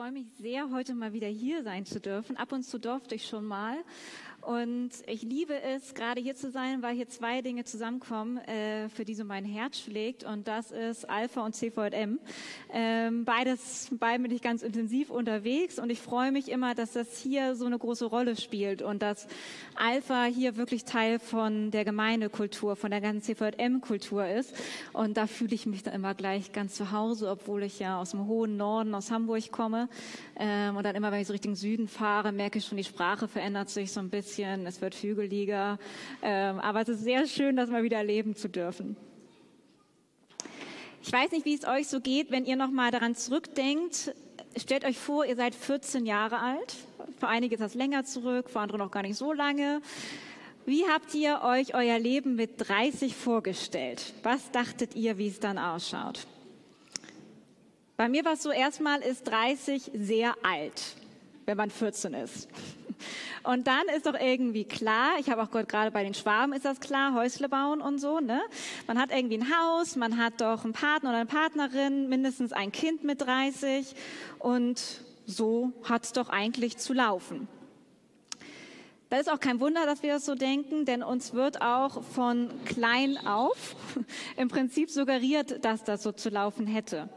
freue mich sehr, heute mal wieder hier sein zu dürfen. Ab und zu durfte ich schon mal. Und ich liebe es, gerade hier zu sein, weil hier zwei Dinge zusammenkommen, äh, für die so mein Herz schlägt. Und das ist Alpha und CVM. Ähm, beides, beiden bin ich ganz intensiv unterwegs. Und ich freue mich immer, dass das hier so eine große Rolle spielt und dass Alpha hier wirklich Teil von der Gemeindekultur, von der ganzen CVM-Kultur ist. Und da fühle ich mich dann immer gleich ganz zu Hause, obwohl ich ja aus dem hohen Norden, aus Hamburg komme. Ähm, und dann immer, wenn ich so Richtung Süden fahre, merke ich schon, die Sprache verändert sich so ein bisschen es wird hügeliger. Ähm, aber es ist sehr schön, das mal wieder erleben zu dürfen. Ich weiß nicht, wie es euch so geht, wenn ihr noch mal daran zurückdenkt. Stellt euch vor, ihr seid 14 Jahre alt. Für einige ist das länger zurück, für andere noch gar nicht so lange. Wie habt ihr euch euer Leben mit 30 vorgestellt? Was dachtet ihr, wie es dann ausschaut? Bei mir war es so, erstmal ist 30 sehr alt, wenn man 14 ist. Und dann ist doch irgendwie klar, ich habe auch gerade bei den Schwaben ist das klar, Häusle bauen und so, ne? Man hat irgendwie ein Haus, man hat doch einen Partner oder eine Partnerin, mindestens ein Kind mit 30 und so hat es doch eigentlich zu laufen. Da ist auch kein Wunder, dass wir das so denken, denn uns wird auch von klein auf im Prinzip suggeriert, dass das so zu laufen hätte.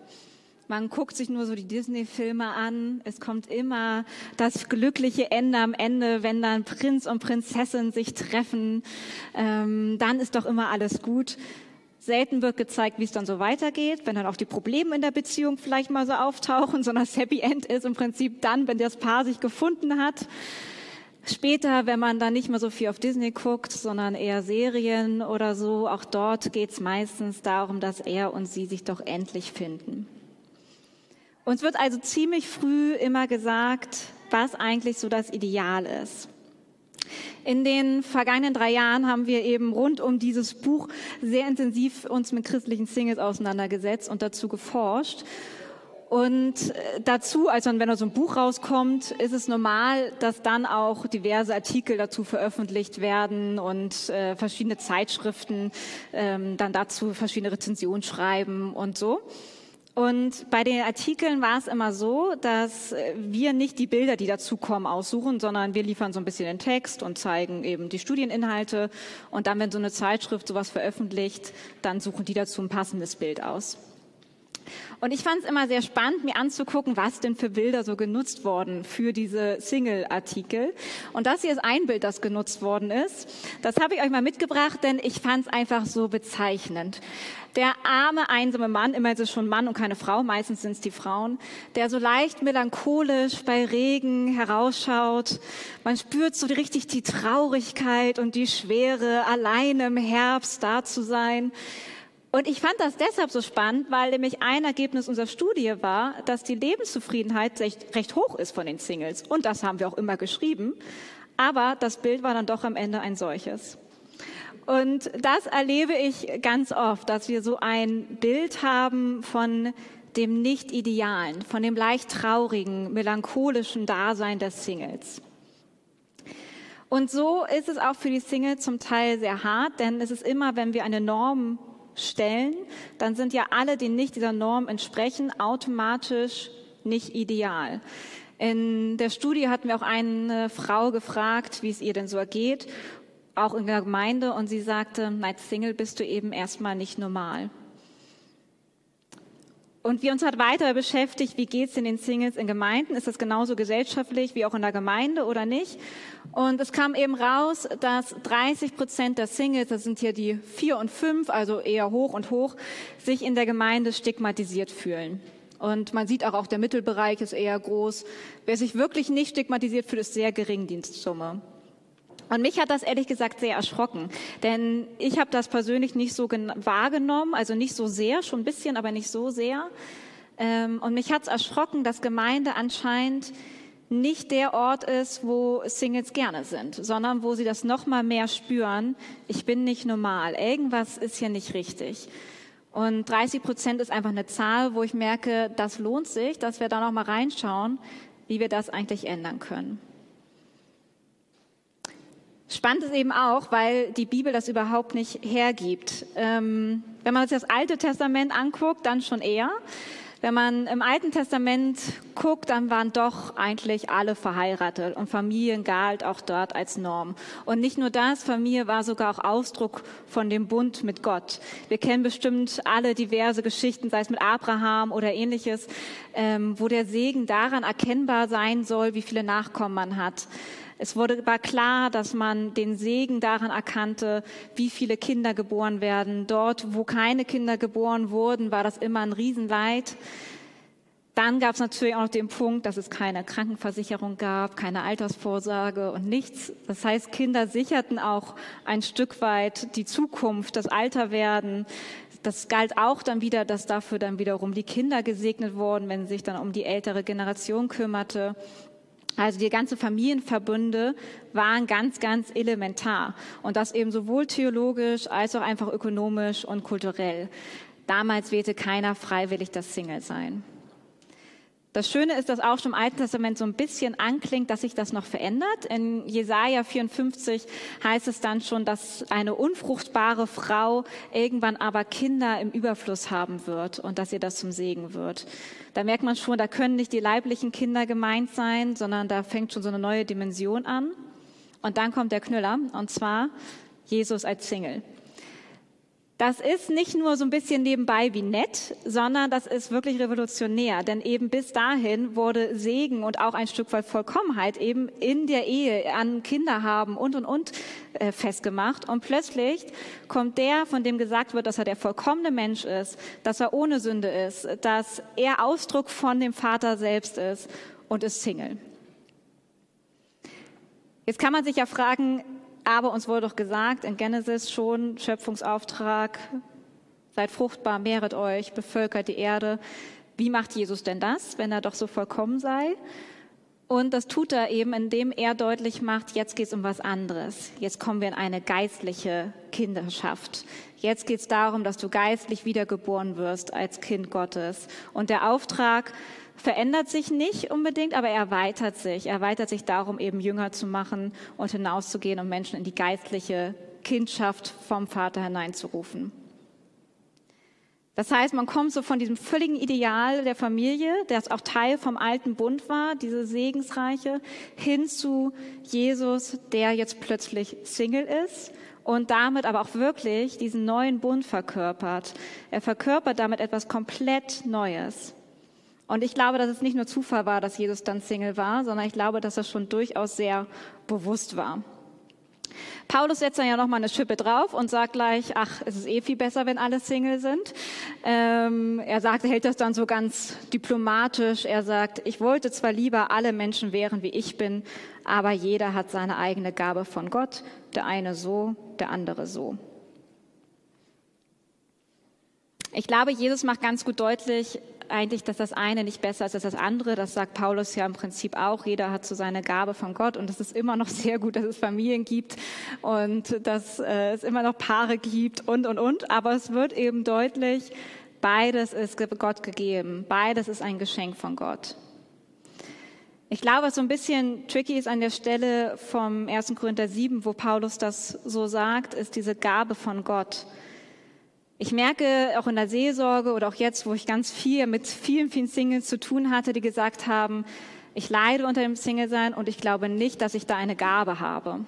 Man guckt sich nur so die Disney-Filme an. Es kommt immer das glückliche Ende am Ende, wenn dann Prinz und Prinzessin sich treffen. Ähm, dann ist doch immer alles gut. Selten wird gezeigt, wie es dann so weitergeht, wenn dann auch die Probleme in der Beziehung vielleicht mal so auftauchen, sondern das Happy End ist im Prinzip dann, wenn das Paar sich gefunden hat. Später, wenn man dann nicht mehr so viel auf Disney guckt, sondern eher Serien oder so, auch dort geht es meistens darum, dass er und sie sich doch endlich finden. Uns wird also ziemlich früh immer gesagt, was eigentlich so das Ideal ist. In den vergangenen drei Jahren haben wir eben rund um dieses Buch sehr intensiv uns mit christlichen Singles auseinandergesetzt und dazu geforscht. Und äh, dazu, also wenn da so ein Buch rauskommt, ist es normal, dass dann auch diverse Artikel dazu veröffentlicht werden und äh, verschiedene Zeitschriften ähm, dann dazu verschiedene Rezensionen schreiben und so. Und bei den Artikeln war es immer so, dass wir nicht die Bilder, die dazukommen, aussuchen, sondern wir liefern so ein bisschen den Text und zeigen eben die Studieninhalte. Und dann, wenn so eine Zeitschrift sowas veröffentlicht, dann suchen die dazu ein passendes Bild aus. Und ich fand es immer sehr spannend, mir anzugucken, was denn für Bilder so genutzt wurden für diese Single-Artikel. Und das hier ist ein Bild, das genutzt worden ist. Das habe ich euch mal mitgebracht, denn ich fand es einfach so bezeichnend. Der arme, einsame Mann, immer ist es schon Mann und keine Frau, meistens sind es die Frauen, der so leicht melancholisch bei Regen herausschaut. Man spürt so richtig die Traurigkeit und die Schwere, allein im Herbst da zu sein. Und ich fand das deshalb so spannend, weil nämlich ein Ergebnis unserer Studie war, dass die Lebenszufriedenheit recht, recht hoch ist von den Singles. Und das haben wir auch immer geschrieben. Aber das Bild war dann doch am Ende ein solches. Und das erlebe ich ganz oft, dass wir so ein Bild haben von dem Nicht-Idealen, von dem leicht traurigen, melancholischen Dasein der Singles. Und so ist es auch für die Singles zum Teil sehr hart, denn es ist immer, wenn wir eine Norm stellen, dann sind ja alle, die nicht dieser Norm entsprechen, automatisch nicht ideal. In der Studie hatten wir auch eine Frau gefragt, wie es ihr denn so ergeht, auch in der Gemeinde, und sie sagte, als Single bist du eben erstmal nicht normal. Und wir uns hat weiter beschäftigt, wie geht's in den Singles in Gemeinden? Ist das genauso gesellschaftlich wie auch in der Gemeinde oder nicht? Und es kam eben raus, dass 30 Prozent der Singles, das sind hier die vier und fünf, also eher hoch und hoch, sich in der Gemeinde stigmatisiert fühlen. Und man sieht auch, auch der Mittelbereich ist eher groß. Wer sich wirklich nicht stigmatisiert fühlt, ist sehr gering Dienstsumme. Und mich hat das ehrlich gesagt sehr erschrocken, denn ich habe das persönlich nicht so wahrgenommen, also nicht so sehr, schon ein bisschen, aber nicht so sehr. Ähm, und mich hat es erschrocken, dass Gemeinde anscheinend nicht der Ort ist, wo Singles gerne sind, sondern wo sie das noch mal mehr spüren. Ich bin nicht normal. Irgendwas ist hier nicht richtig. Und 30 Prozent ist einfach eine Zahl, wo ich merke, das lohnt sich, dass wir da noch mal reinschauen, wie wir das eigentlich ändern können. Spannend ist eben auch, weil die Bibel das überhaupt nicht hergibt. Ähm, wenn man sich das Alte Testament anguckt, dann schon eher. Wenn man im Alten Testament guckt, dann waren doch eigentlich alle verheiratet und Familien galt auch dort als Norm. Und nicht nur das, Familie war sogar auch Ausdruck von dem Bund mit Gott. Wir kennen bestimmt alle diverse Geschichten, sei es mit Abraham oder ähnliches, ähm, wo der Segen daran erkennbar sein soll, wie viele Nachkommen man hat. Es wurde, war klar, dass man den Segen daran erkannte, wie viele Kinder geboren werden. Dort, wo keine Kinder geboren wurden, war das immer ein Riesenleid. Dann gab es natürlich auch noch den Punkt, dass es keine Krankenversicherung gab, keine Altersvorsorge und nichts. Das heißt, Kinder sicherten auch ein Stück weit die Zukunft, das Alterwerden. Das galt auch dann wieder, dass dafür dann wiederum die Kinder gesegnet wurden, wenn sie sich dann um die ältere Generation kümmerte. Also die ganze Familienverbünde waren ganz, ganz elementar. Und das eben sowohl theologisch als auch einfach ökonomisch und kulturell. Damals wählte keiner freiwillig das Single-Sein. Das Schöne ist, dass auch schon im Alten Testament so ein bisschen anklingt, dass sich das noch verändert. In Jesaja 54 heißt es dann schon, dass eine unfruchtbare Frau irgendwann aber Kinder im Überfluss haben wird und dass ihr das zum Segen wird. Da merkt man schon, da können nicht die leiblichen Kinder gemeint sein, sondern da fängt schon so eine neue Dimension an. Und dann kommt der Knüller, und zwar Jesus als Single. Das ist nicht nur so ein bisschen nebenbei wie nett, sondern das ist wirklich revolutionär. Denn eben bis dahin wurde Segen und auch ein Stück weit Vollkommenheit eben in der Ehe an Kinder haben und und und äh, festgemacht. Und plötzlich kommt der, von dem gesagt wird, dass er der vollkommene Mensch ist, dass er ohne Sünde ist, dass er Ausdruck von dem Vater selbst ist und ist Single. Jetzt kann man sich ja fragen, aber uns wurde doch gesagt in Genesis schon, Schöpfungsauftrag, seid fruchtbar, mehret euch, bevölkert die Erde. Wie macht Jesus denn das, wenn er doch so vollkommen sei? Und das tut er eben, indem er deutlich macht, jetzt geht es um was anderes. Jetzt kommen wir in eine geistliche Kinderschaft. Jetzt geht es darum, dass du geistlich wiedergeboren wirst als Kind Gottes. Und der Auftrag, verändert sich nicht unbedingt, aber er erweitert sich. Er erweitert sich darum, eben Jünger zu machen und hinauszugehen und Menschen in die geistliche Kindschaft vom Vater hineinzurufen. Das heißt, man kommt so von diesem völligen Ideal der Familie, das auch Teil vom alten Bund war, diese Segensreiche, hin zu Jesus, der jetzt plötzlich Single ist und damit aber auch wirklich diesen neuen Bund verkörpert. Er verkörpert damit etwas komplett Neues. Und ich glaube, dass es nicht nur Zufall war, dass Jesus dann Single war, sondern ich glaube, dass das schon durchaus sehr bewusst war. Paulus setzt dann ja noch mal eine Schippe drauf und sagt gleich, ach, es ist eh viel besser, wenn alle Single sind. Ähm, er sagt, er hält das dann so ganz diplomatisch. Er sagt, ich wollte zwar lieber alle Menschen wären, wie ich bin, aber jeder hat seine eigene Gabe von Gott. Der eine so, der andere so. Ich glaube, Jesus macht ganz gut deutlich, eigentlich, dass das eine nicht besser ist als das andere. Das sagt Paulus ja im Prinzip auch. Jeder hat so seine Gabe von Gott und es ist immer noch sehr gut, dass es Familien gibt und dass äh, es immer noch Paare gibt und, und, und. Aber es wird eben deutlich, beides ist Gott gegeben. Beides ist ein Geschenk von Gott. Ich glaube, was so ein bisschen tricky ist an der Stelle vom 1. Korinther 7, wo Paulus das so sagt, ist diese Gabe von Gott. Ich merke auch in der Seelsorge oder auch jetzt, wo ich ganz viel mit vielen, vielen Singles zu tun hatte, die gesagt haben, ich leide unter dem Single-Sein und ich glaube nicht, dass ich da eine Gabe habe.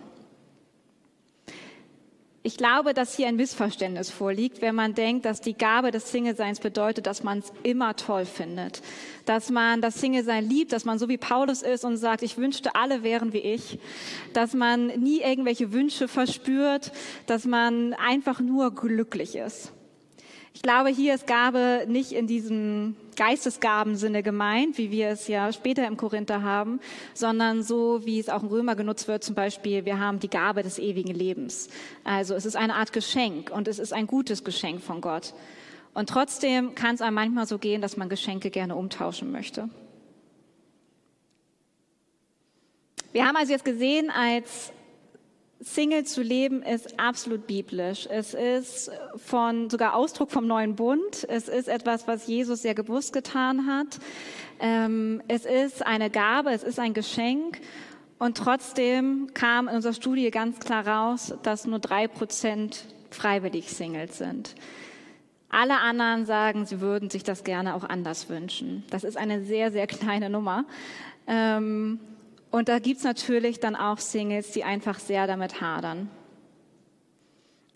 Ich glaube, dass hier ein Missverständnis vorliegt, wenn man denkt, dass die Gabe des Single-Seins bedeutet, dass man es immer toll findet, dass man das Single-Sein liebt, dass man so wie Paulus ist und sagt, ich wünschte, alle wären wie ich, dass man nie irgendwelche Wünsche verspürt, dass man einfach nur glücklich ist. Ich glaube, hier ist Gabe nicht in diesem Geistesgabensinne gemeint, wie wir es ja später im Korinther haben, sondern so, wie es auch im Römer genutzt wird, zum Beispiel, wir haben die Gabe des ewigen Lebens. Also es ist eine Art Geschenk und es ist ein gutes Geschenk von Gott. Und trotzdem kann es einem manchmal so gehen, dass man Geschenke gerne umtauschen möchte. Wir haben also jetzt gesehen, als Single zu leben ist absolut biblisch. Es ist von, sogar Ausdruck vom neuen Bund. Es ist etwas, was Jesus sehr bewusst getan hat. Ähm, es ist eine Gabe, es ist ein Geschenk. Und trotzdem kam in unserer Studie ganz klar raus, dass nur drei Prozent freiwillig Singles sind. Alle anderen sagen, sie würden sich das gerne auch anders wünschen. Das ist eine sehr, sehr kleine Nummer. Ähm, und da gibt's natürlich dann auch Singles, die einfach sehr damit hadern.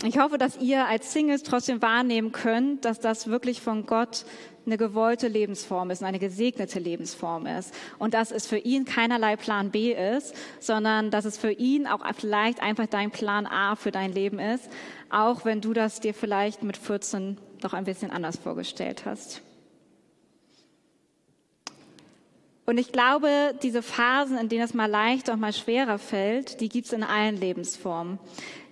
Ich hoffe, dass ihr als Singles trotzdem wahrnehmen könnt, dass das wirklich von Gott eine gewollte Lebensform ist, eine gesegnete Lebensform ist. Und dass es für ihn keinerlei Plan B ist, sondern dass es für ihn auch vielleicht einfach dein Plan A für dein Leben ist, auch wenn du das dir vielleicht mit 14 doch ein bisschen anders vorgestellt hast. Und ich glaube, diese Phasen, in denen es mal leicht und mal schwerer fällt, die gibt es in allen Lebensformen.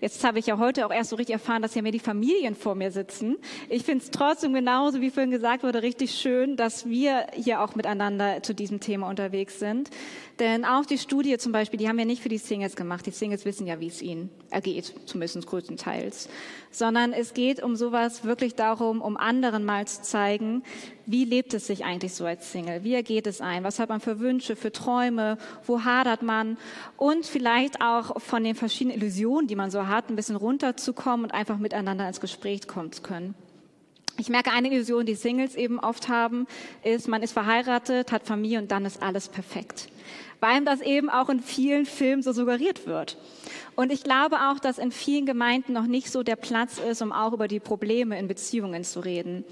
Jetzt habe ich ja heute auch erst so richtig erfahren, dass hier mehr die Familien vor mir sitzen. Ich finde es trotzdem genauso, wie vorhin gesagt wurde, richtig schön, dass wir hier auch miteinander zu diesem Thema unterwegs sind. Denn auch die Studie zum Beispiel, die haben wir nicht für die Singles gemacht. Die Singles wissen ja, wie es ihnen ergeht, zumindest größtenteils. Sondern es geht um sowas wirklich darum, um anderen mal zu zeigen, wie lebt es sich eigentlich so als Single? Wie ergeht es ein? Was hat man für Wünsche, für Träume? Wo hadert man? Und vielleicht auch von den verschiedenen Illusionen, die man so hat, ein bisschen runterzukommen und einfach miteinander ins Gespräch kommen zu können. Ich merke, eine Illusion, die Singles eben oft haben, ist, man ist verheiratet, hat Familie und dann ist alles perfekt. Weil das eben auch in vielen Filmen so suggeriert wird. Und ich glaube auch, dass in vielen Gemeinden noch nicht so der Platz ist, um auch über die Probleme in Beziehungen zu reden.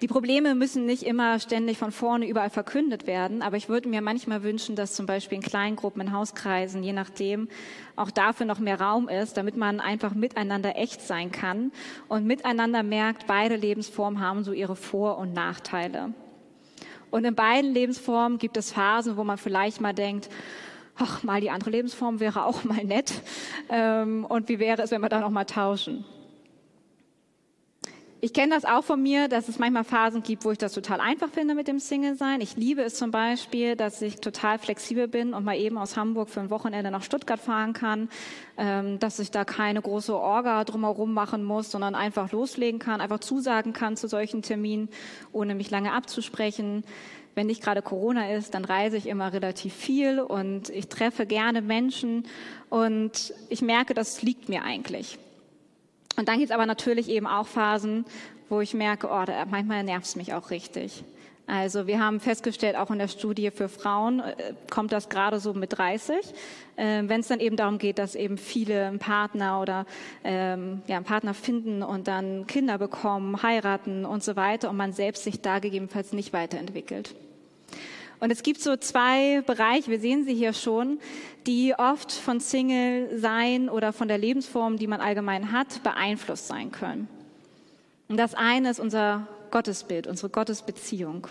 Die Probleme müssen nicht immer ständig von vorne überall verkündet werden, aber ich würde mir manchmal wünschen, dass zum Beispiel in Kleingruppen, in Hauskreisen, je nachdem, auch dafür noch mehr Raum ist, damit man einfach miteinander echt sein kann und miteinander merkt, beide Lebensformen haben so ihre Vor- und Nachteile. Und in beiden Lebensformen gibt es Phasen, wo man vielleicht mal denkt, ach, mal die andere Lebensform wäre auch mal nett. Ähm, und wie wäre es, wenn wir da noch mal tauschen? Ich kenne das auch von mir, dass es manchmal Phasen gibt, wo ich das total einfach finde mit dem Single-Sein. Ich liebe es zum Beispiel, dass ich total flexibel bin und mal eben aus Hamburg für ein Wochenende nach Stuttgart fahren kann, ähm, dass ich da keine große Orga drumherum machen muss, sondern einfach loslegen kann, einfach zusagen kann zu solchen Terminen, ohne mich lange abzusprechen. Wenn nicht gerade Corona ist, dann reise ich immer relativ viel und ich treffe gerne Menschen und ich merke, das liegt mir eigentlich. Und dann gibt es aber natürlich eben auch Phasen, wo ich merke, oh, da, manchmal nervt es mich auch richtig. Also wir haben festgestellt, auch in der Studie für Frauen äh, kommt das gerade so mit 30, äh, wenn es dann eben darum geht, dass eben viele einen Partner oder ähm, ja, einen Partner finden und dann Kinder bekommen, heiraten und so weiter und man selbst sich da gegebenenfalls nicht weiterentwickelt. Und es gibt so zwei Bereiche, wir sehen sie hier schon, die oft von Single sein oder von der Lebensform, die man allgemein hat, beeinflusst sein können. Und das eine ist unser Gottesbild, unsere Gottesbeziehung.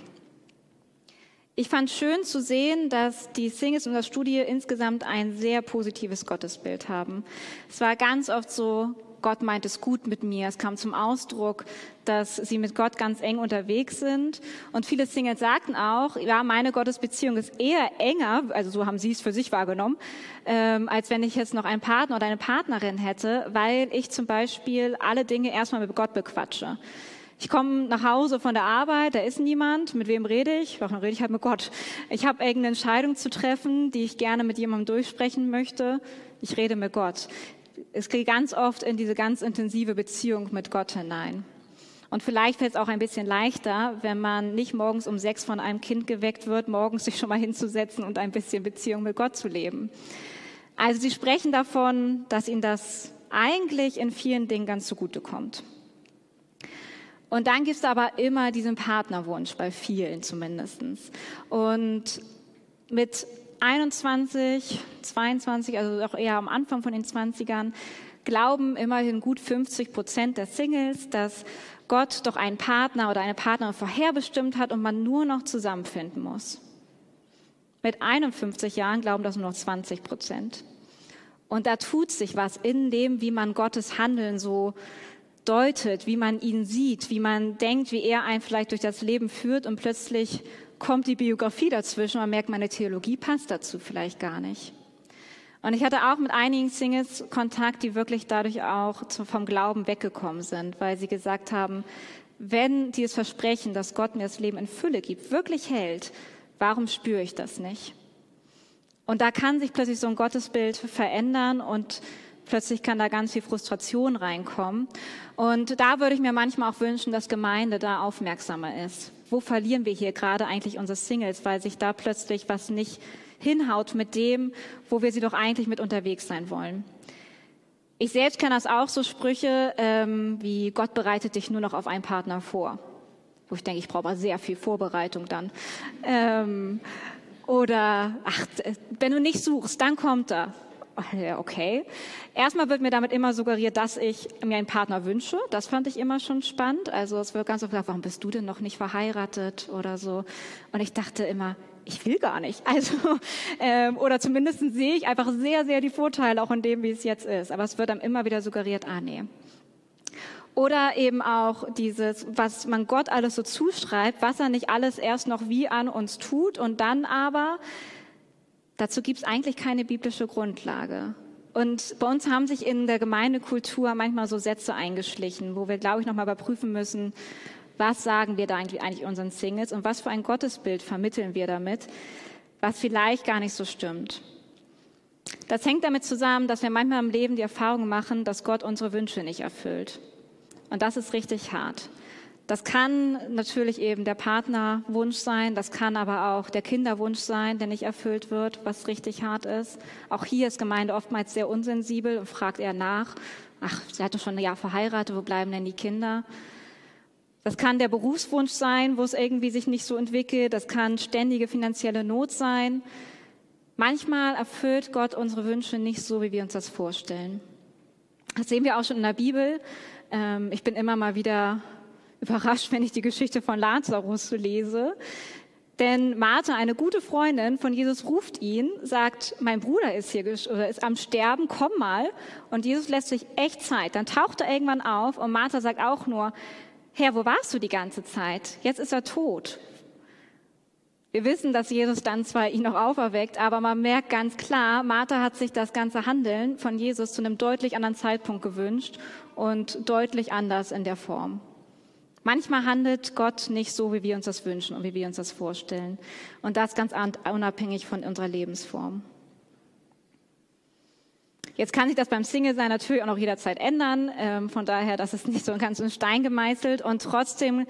Ich fand schön zu sehen, dass die Singles in der Studie insgesamt ein sehr positives Gottesbild haben. Es war ganz oft so, Gott meint es gut mit mir. Es kam zum Ausdruck, dass sie mit Gott ganz eng unterwegs sind. Und viele Singles sagten auch, ja, meine Gottesbeziehung ist eher enger, also so haben sie es für sich wahrgenommen, ähm, als wenn ich jetzt noch einen Partner oder eine Partnerin hätte, weil ich zum Beispiel alle Dinge erstmal mit Gott bequatsche. Ich komme nach Hause von der Arbeit, da ist niemand. Mit wem rede ich? Warum rede ich halt mit Gott? Ich habe irgendeine Entscheidung zu treffen, die ich gerne mit jemandem durchsprechen möchte. Ich rede mit Gott es geht ganz oft in diese ganz intensive Beziehung mit Gott hinein. Und vielleicht fällt es auch ein bisschen leichter, wenn man nicht morgens um sechs von einem Kind geweckt wird, morgens sich schon mal hinzusetzen und ein bisschen Beziehung mit Gott zu leben. Also sie sprechen davon, dass ihnen das eigentlich in vielen Dingen ganz zugute kommt. Und dann gibt es aber immer diesen Partnerwunsch, bei vielen zumindest. Und mit 21, 22, also auch eher am Anfang von den 20ern, glauben immerhin gut 50 Prozent der Singles, dass Gott doch einen Partner oder eine Partnerin vorherbestimmt hat und man nur noch zusammenfinden muss. Mit 51 Jahren glauben das nur noch 20 Prozent. Und da tut sich was in dem, wie man Gottes Handeln so deutet, wie man ihn sieht, wie man denkt, wie er einen vielleicht durch das Leben führt und plötzlich kommt die Biografie dazwischen und merkt, meine Theologie passt dazu vielleicht gar nicht. Und ich hatte auch mit einigen Singles Kontakt, die wirklich dadurch auch vom Glauben weggekommen sind, weil sie gesagt haben, wenn dieses Versprechen, dass Gott mir das Leben in Fülle gibt, wirklich hält, warum spüre ich das nicht? Und da kann sich plötzlich so ein Gottesbild verändern und Plötzlich kann da ganz viel Frustration reinkommen. Und da würde ich mir manchmal auch wünschen, dass Gemeinde da aufmerksamer ist. Wo verlieren wir hier gerade eigentlich unsere Singles, weil sich da plötzlich was nicht hinhaut mit dem, wo wir sie doch eigentlich mit unterwegs sein wollen. Ich selbst kenne das auch, so Sprüche ähm, wie Gott bereitet dich nur noch auf einen Partner vor. Wo ich denke, ich brauche aber sehr viel Vorbereitung dann. Ähm, oder, ach, wenn du nicht suchst, dann kommt er. Okay. Erstmal wird mir damit immer suggeriert, dass ich mir einen Partner wünsche. Das fand ich immer schon spannend. Also es wird ganz oft gesagt, warum bist du denn noch nicht verheiratet oder so. Und ich dachte immer, ich will gar nicht. Also, ähm, oder zumindest sehe ich einfach sehr, sehr die Vorteile auch in dem, wie es jetzt ist. Aber es wird dann immer wieder suggeriert, ah nee. Oder eben auch dieses, was man Gott alles so zuschreibt, was er nicht alles erst noch wie an uns tut und dann aber, dazu gibt es eigentlich keine biblische Grundlage. Und bei uns haben sich in der Gemeindekultur manchmal so Sätze eingeschlichen, wo wir, glaube ich, nochmal überprüfen müssen, was sagen wir da eigentlich unseren Singles und was für ein Gottesbild vermitteln wir damit, was vielleicht gar nicht so stimmt. Das hängt damit zusammen, dass wir manchmal im Leben die Erfahrung machen, dass Gott unsere Wünsche nicht erfüllt. Und das ist richtig hart. Das kann natürlich eben der Partnerwunsch sein, das kann aber auch der Kinderwunsch sein, der nicht erfüllt wird, was richtig hart ist. Auch hier ist Gemeinde oftmals sehr unsensibel und fragt eher nach, ach, sie hat doch schon ein Jahr verheiratet, wo bleiben denn die Kinder? Das kann der Berufswunsch sein, wo es irgendwie sich nicht so entwickelt. Das kann ständige finanzielle Not sein. Manchmal erfüllt Gott unsere Wünsche nicht so, wie wir uns das vorstellen. Das sehen wir auch schon in der Bibel. Ähm, ich bin immer mal wieder überrascht, wenn ich die Geschichte von Lazarus lese. Denn Martha, eine gute Freundin von Jesus, ruft ihn, sagt, mein Bruder ist hier oder ist am Sterben, komm mal. Und Jesus lässt sich echt Zeit. Dann taucht er irgendwann auf und Martha sagt auch nur, Herr, wo warst du die ganze Zeit? Jetzt ist er tot. Wir wissen, dass Jesus dann zwar ihn noch auferweckt, aber man merkt ganz klar, Martha hat sich das ganze Handeln von Jesus zu einem deutlich anderen Zeitpunkt gewünscht und deutlich anders in der Form. Manchmal handelt Gott nicht so, wie wir uns das wünschen und wie wir uns das vorstellen. Und das ganz unabhängig von unserer Lebensform. Jetzt kann sich das beim Single-Sein natürlich auch noch jederzeit ändern. Ähm, von daher, das ist nicht so ganz in Stein gemeißelt. Und trotzdem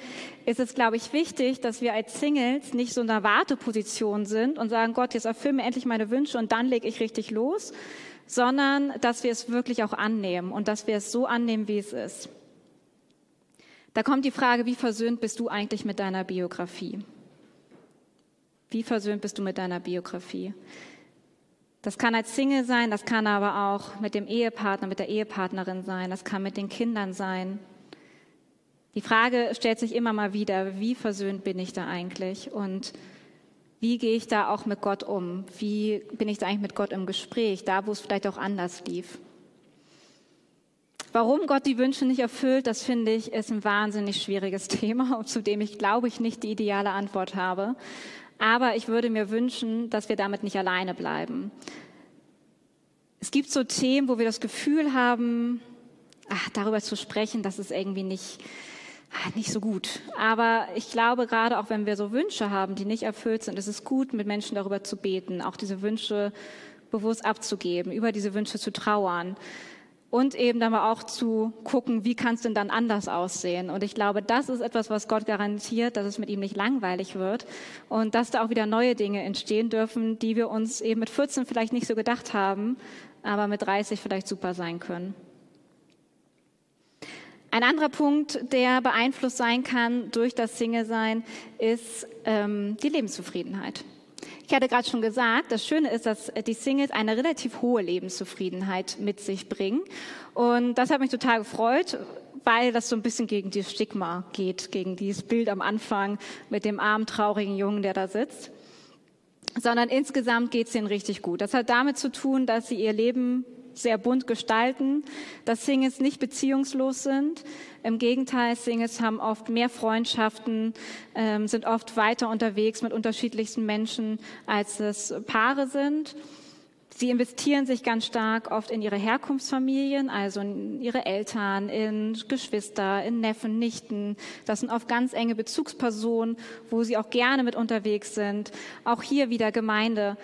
ist es, glaube ich, wichtig, dass wir als Singles nicht so in einer Warteposition sind und sagen, Gott, jetzt erfüll mir endlich meine Wünsche und dann lege ich richtig los, sondern dass wir es wirklich auch annehmen und dass wir es so annehmen, wie es ist. Da kommt die Frage, wie versöhnt bist du eigentlich mit deiner Biografie? Wie versöhnt bist du mit deiner Biografie? Das kann als Single sein, das kann aber auch mit dem Ehepartner, mit der Ehepartnerin sein, das kann mit den Kindern sein. Die Frage stellt sich immer mal wieder, wie versöhnt bin ich da eigentlich und wie gehe ich da auch mit Gott um? Wie bin ich da eigentlich mit Gott im Gespräch, da wo es vielleicht auch anders lief? Warum Gott die Wünsche nicht erfüllt, das finde ich, ist ein wahnsinnig schwieriges Thema, zu dem ich glaube ich nicht die ideale Antwort habe. Aber ich würde mir wünschen, dass wir damit nicht alleine bleiben. Es gibt so Themen, wo wir das Gefühl haben, ach, darüber zu sprechen, das ist irgendwie nicht, ah, nicht so gut. Aber ich glaube, gerade auch wenn wir so Wünsche haben, die nicht erfüllt sind, ist es gut, mit Menschen darüber zu beten, auch diese Wünsche bewusst abzugeben, über diese Wünsche zu trauern und eben dann auch zu gucken, wie kann es denn dann anders aussehen. Und ich glaube, das ist etwas, was Gott garantiert, dass es mit ihm nicht langweilig wird und dass da auch wieder neue Dinge entstehen dürfen, die wir uns eben mit 14 vielleicht nicht so gedacht haben, aber mit 30 vielleicht super sein können. Ein anderer Punkt, der beeinflusst sein kann durch das Single-Sein, ist ähm, die Lebenszufriedenheit. Ich hatte gerade schon gesagt, das Schöne ist, dass die Singles eine relativ hohe Lebenszufriedenheit mit sich bringen. Und das hat mich total gefreut, weil das so ein bisschen gegen dieses Stigma geht, gegen dieses Bild am Anfang mit dem armen, traurigen Jungen, der da sitzt. Sondern insgesamt geht es ihnen richtig gut. Das hat damit zu tun, dass sie ihr Leben sehr bunt gestalten, dass Singles nicht beziehungslos sind. Im Gegenteil, Singles haben oft mehr Freundschaften, ähm, sind oft weiter unterwegs mit unterschiedlichsten Menschen, als es Paare sind. Sie investieren sich ganz stark oft in ihre Herkunftsfamilien, also in ihre Eltern, in Geschwister, in Neffen, Nichten. Das sind oft ganz enge Bezugspersonen, wo sie auch gerne mit unterwegs sind. Auch hier wieder Gemeinde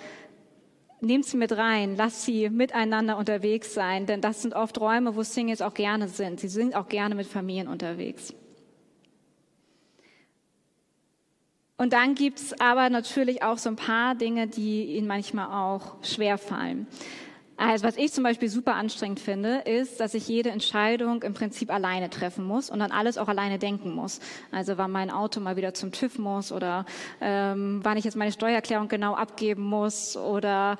nehmt sie mit rein, lasst sie miteinander unterwegs sein, denn das sind oft Räume, wo Singles auch gerne sind. Sie sind auch gerne mit Familien unterwegs. Und dann gibt's aber natürlich auch so ein paar Dinge, die ihnen manchmal auch schwer fallen. Also was ich zum Beispiel super anstrengend finde, ist, dass ich jede Entscheidung im Prinzip alleine treffen muss und dann alles auch alleine denken muss. Also wann mein Auto mal wieder zum TÜV muss oder ähm, wann ich jetzt meine Steuererklärung genau abgeben muss oder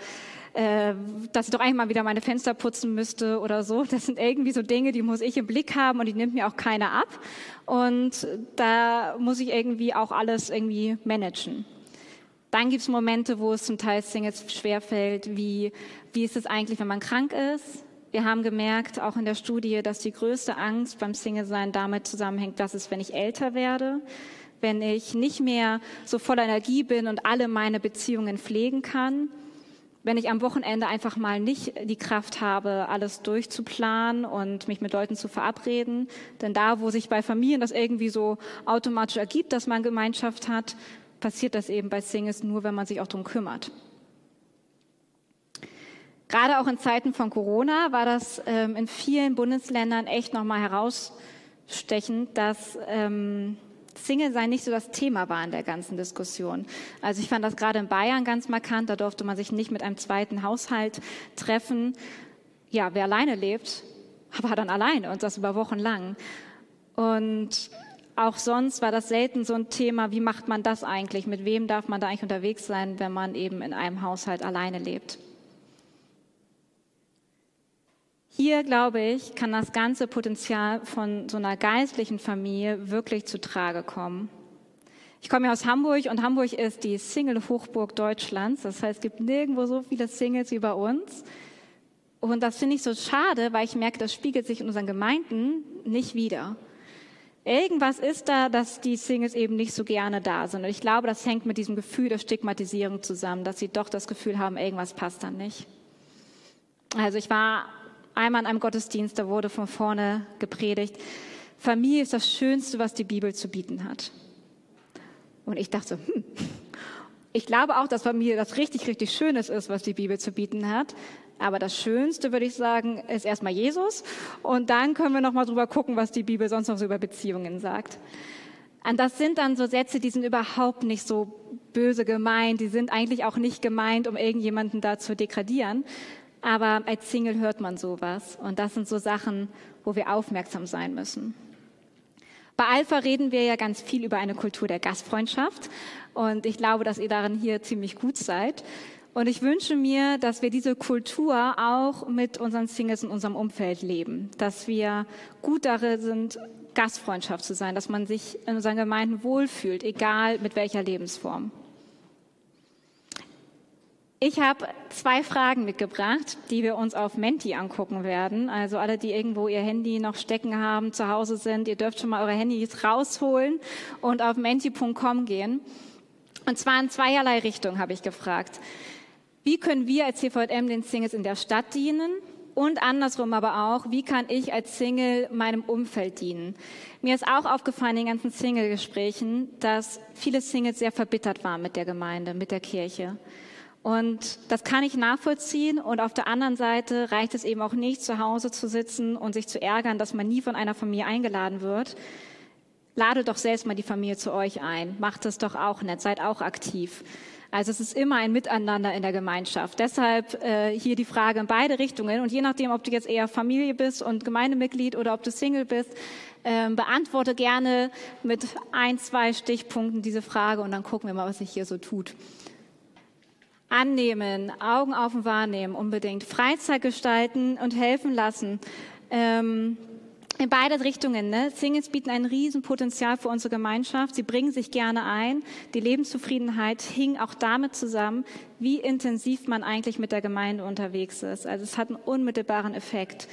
äh, dass ich doch eigentlich mal wieder meine Fenster putzen müsste oder so. Das sind irgendwie so Dinge, die muss ich im Blick haben und die nimmt mir auch keiner ab. Und da muss ich irgendwie auch alles irgendwie managen. Dann gibt es Momente, wo es zum Teil Singles schwerfällt, wie wie ist es eigentlich, wenn man krank ist? Wir haben gemerkt, auch in der Studie, dass die größte Angst beim Single-Sein damit zusammenhängt, dass es, wenn ich älter werde, wenn ich nicht mehr so voller Energie bin und alle meine Beziehungen pflegen kann, wenn ich am Wochenende einfach mal nicht die Kraft habe, alles durchzuplanen und mich mit Leuten zu verabreden. Denn da, wo sich bei Familien das irgendwie so automatisch ergibt, dass man Gemeinschaft hat, passiert das eben bei Singles nur, wenn man sich auch darum kümmert. Gerade auch in Zeiten von Corona war das ähm, in vielen Bundesländern echt nochmal herausstechend, dass ähm, Single sein nicht so das Thema war in der ganzen Diskussion. Also ich fand das gerade in Bayern ganz markant. Da durfte man sich nicht mit einem zweiten Haushalt treffen. Ja, wer alleine lebt, war dann alleine und das über Wochen lang. Und auch sonst war das selten so ein Thema, wie macht man das eigentlich? Mit wem darf man da eigentlich unterwegs sein, wenn man eben in einem Haushalt alleine lebt? Hier, glaube ich, kann das ganze Potenzial von so einer geistlichen Familie wirklich zu Trage kommen. Ich komme ja aus Hamburg und Hamburg ist die Single-Hochburg Deutschlands. Das heißt, es gibt nirgendwo so viele Singles wie bei uns. Und das finde ich so schade, weil ich merke, das spiegelt sich in unseren Gemeinden nicht wieder. Irgendwas ist da, dass die Singles eben nicht so gerne da sind. Und ich glaube, das hängt mit diesem Gefühl der Stigmatisierung zusammen, dass sie doch das Gefühl haben, irgendwas passt dann nicht. Also ich war einmal in einem Gottesdienst, da wurde von vorne gepredigt, Familie ist das Schönste, was die Bibel zu bieten hat. Und ich dachte, hm, ich glaube auch, dass Familie das richtig, richtig Schönes ist, was die Bibel zu bieten hat. Aber das Schönste, würde ich sagen, ist erstmal Jesus. Und dann können wir nochmal drüber gucken, was die Bibel sonst noch so über Beziehungen sagt. Und das sind dann so Sätze, die sind überhaupt nicht so böse gemeint. Die sind eigentlich auch nicht gemeint, um irgendjemanden da zu degradieren, aber als Single hört man sowas. Und das sind so Sachen, wo wir aufmerksam sein müssen. Bei Alpha reden wir ja ganz viel über eine Kultur der Gastfreundschaft. Und ich glaube, dass ihr darin hier ziemlich gut seid. Und ich wünsche mir, dass wir diese Kultur auch mit unseren Singles in unserem Umfeld leben. Dass wir gut darin sind, Gastfreundschaft zu sein, dass man sich in unseren Gemeinden wohlfühlt, egal mit welcher Lebensform. Ich habe zwei Fragen mitgebracht, die wir uns auf Menti angucken werden. Also alle, die irgendwo ihr Handy noch stecken haben, zu Hause sind, ihr dürft schon mal eure Handys rausholen und auf menti.com gehen. Und zwar in zweierlei Richtungen habe ich gefragt. Wie können wir als CVM den Singles in der Stadt dienen? Und andersrum aber auch, wie kann ich als Single meinem Umfeld dienen? Mir ist auch aufgefallen in den ganzen Single-Gesprächen, dass viele Singles sehr verbittert waren mit der Gemeinde, mit der Kirche. Und das kann ich nachvollziehen. Und auf der anderen Seite reicht es eben auch nicht, zu Hause zu sitzen und sich zu ärgern, dass man nie von einer Familie eingeladen wird. Lade doch selbst mal die Familie zu euch ein. Macht es doch auch nett. Seid auch aktiv. Also es ist immer ein Miteinander in der Gemeinschaft. Deshalb äh, hier die Frage in beide Richtungen. Und je nachdem, ob du jetzt eher Familie bist und Gemeindemitglied oder ob du Single bist, äh, beantworte gerne mit ein, zwei Stichpunkten diese Frage und dann gucken wir mal, was sich hier so tut. Annehmen, Augen auf und wahrnehmen unbedingt. Freizeit gestalten und helfen lassen. Ähm, in beide Richtungen. Ne? Singles bieten ein Riesenpotenzial für unsere Gemeinschaft. Sie bringen sich gerne ein. Die Lebenszufriedenheit hing auch damit zusammen, wie intensiv man eigentlich mit der Gemeinde unterwegs ist. Also es hat einen unmittelbaren Effekt.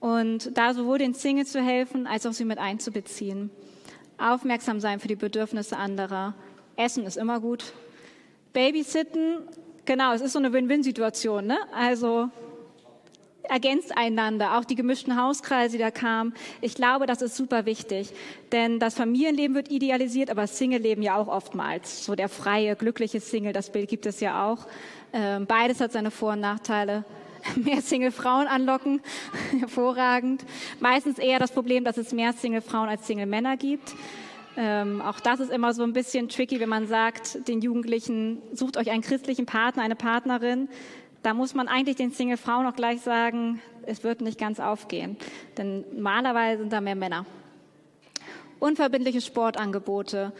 Und da sowohl den Singles zu helfen, als auch sie mit einzubeziehen. Aufmerksam sein für die Bedürfnisse anderer. Essen ist immer gut. Babysitten Genau, es ist so eine Win-Win-Situation. Ne? Also ergänzt einander, auch die gemischten Hauskreise, die da kamen. Ich glaube, das ist super wichtig, denn das Familienleben wird idealisiert, aber Single-Leben ja auch oftmals. So der freie, glückliche Single, das Bild gibt es ja auch. Ähm, beides hat seine Vor- und Nachteile. Mehr Single-Frauen anlocken, hervorragend. Meistens eher das Problem, dass es mehr Single-Frauen als Single-Männer gibt. Ähm, auch das ist immer so ein bisschen tricky, wenn man sagt, den Jugendlichen, sucht euch einen christlichen Partner, eine Partnerin. Da muss man eigentlich den Single-Frauen auch gleich sagen, es wird nicht ganz aufgehen. Denn normalerweise sind da mehr Männer. Unverbindliche Sportangebote.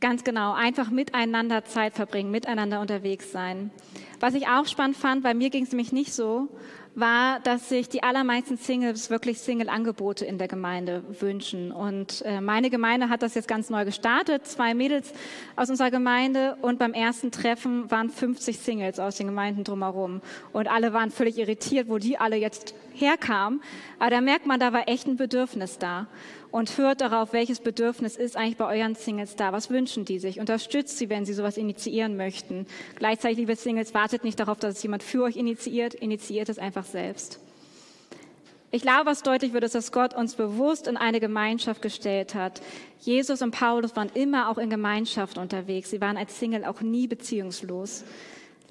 Ganz genau, einfach miteinander Zeit verbringen, miteinander unterwegs sein. Was ich auch spannend fand, bei mir ging es nämlich nicht so, war, dass sich die allermeisten Singles wirklich Single-Angebote in der Gemeinde wünschen. Und äh, meine Gemeinde hat das jetzt ganz neu gestartet. Zwei Mädels aus unserer Gemeinde und beim ersten Treffen waren 50 Singles aus den Gemeinden drumherum. Und alle waren völlig irritiert, wo die alle jetzt herkamen. Aber da merkt man, da war echt ein Bedürfnis da und hört darauf, welches Bedürfnis ist eigentlich bei euren Singles da. Was wünschen die sich? Unterstützt sie, wenn sie sowas initiieren möchten. Gleichzeitig, liebe Singles, wartet nicht darauf, dass es jemand für euch initiiert. Initiiert es einfach selbst. Ich glaube, was deutlich wird, ist, dass Gott uns bewusst in eine Gemeinschaft gestellt hat. Jesus und Paulus waren immer auch in Gemeinschaft unterwegs. Sie waren als Single auch nie beziehungslos.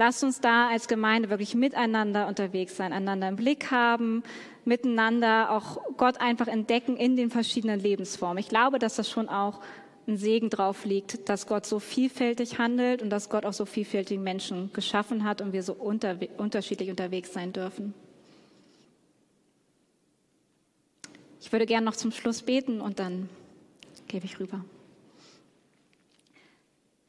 Lasst uns da als Gemeinde wirklich miteinander unterwegs sein, einander im Blick haben, miteinander auch Gott einfach entdecken in den verschiedenen Lebensformen. Ich glaube, dass das schon auch ein Segen drauf liegt, dass Gott so vielfältig handelt und dass Gott auch so vielfältige Menschen geschaffen hat und wir so unter, unterschiedlich unterwegs sein dürfen. Ich würde gerne noch zum Schluss beten und dann gebe ich rüber.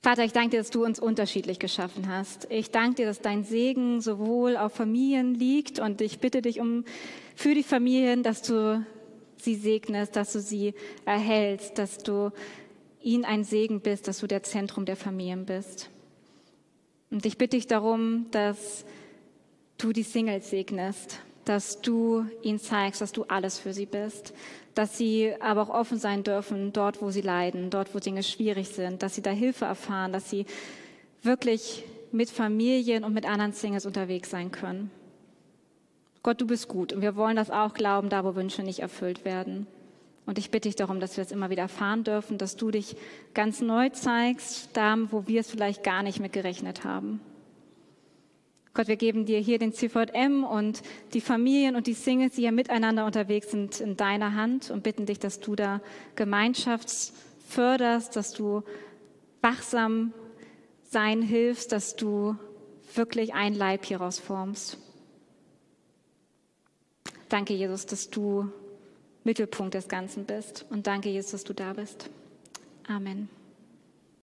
Vater, ich danke dir, dass du uns unterschiedlich geschaffen hast. Ich danke dir, dass dein Segen sowohl auf Familien liegt und ich bitte dich um für die Familien, dass du sie segnest, dass du sie erhältst, dass du ihnen ein Segen bist, dass du der Zentrum der Familien bist. Und ich bitte dich darum, dass du die Singles segnest, dass du ihnen zeigst, dass du alles für sie bist, dass sie aber auch offen sein dürfen dort, wo sie leiden, dort, wo Dinge schwierig sind, dass sie da Hilfe erfahren, dass sie wirklich mit Familien und mit anderen Singles unterwegs sein können. Gott, du bist gut und wir wollen das auch glauben, da wo Wünsche nicht erfüllt werden. Und ich bitte dich darum, dass wir das immer wieder erfahren dürfen, dass du dich ganz neu zeigst, da wo wir es vielleicht gar nicht mit gerechnet haben. Gott, wir geben dir hier den CVM und die Familien und die Singles, die hier miteinander unterwegs sind, in deiner Hand und bitten dich, dass du da Gemeinschaft förderst, dass du wachsam sein hilfst, dass du wirklich ein Leib hieraus formst. Danke, Jesus, dass du Mittelpunkt des Ganzen bist und danke, Jesus, dass du da bist. Amen.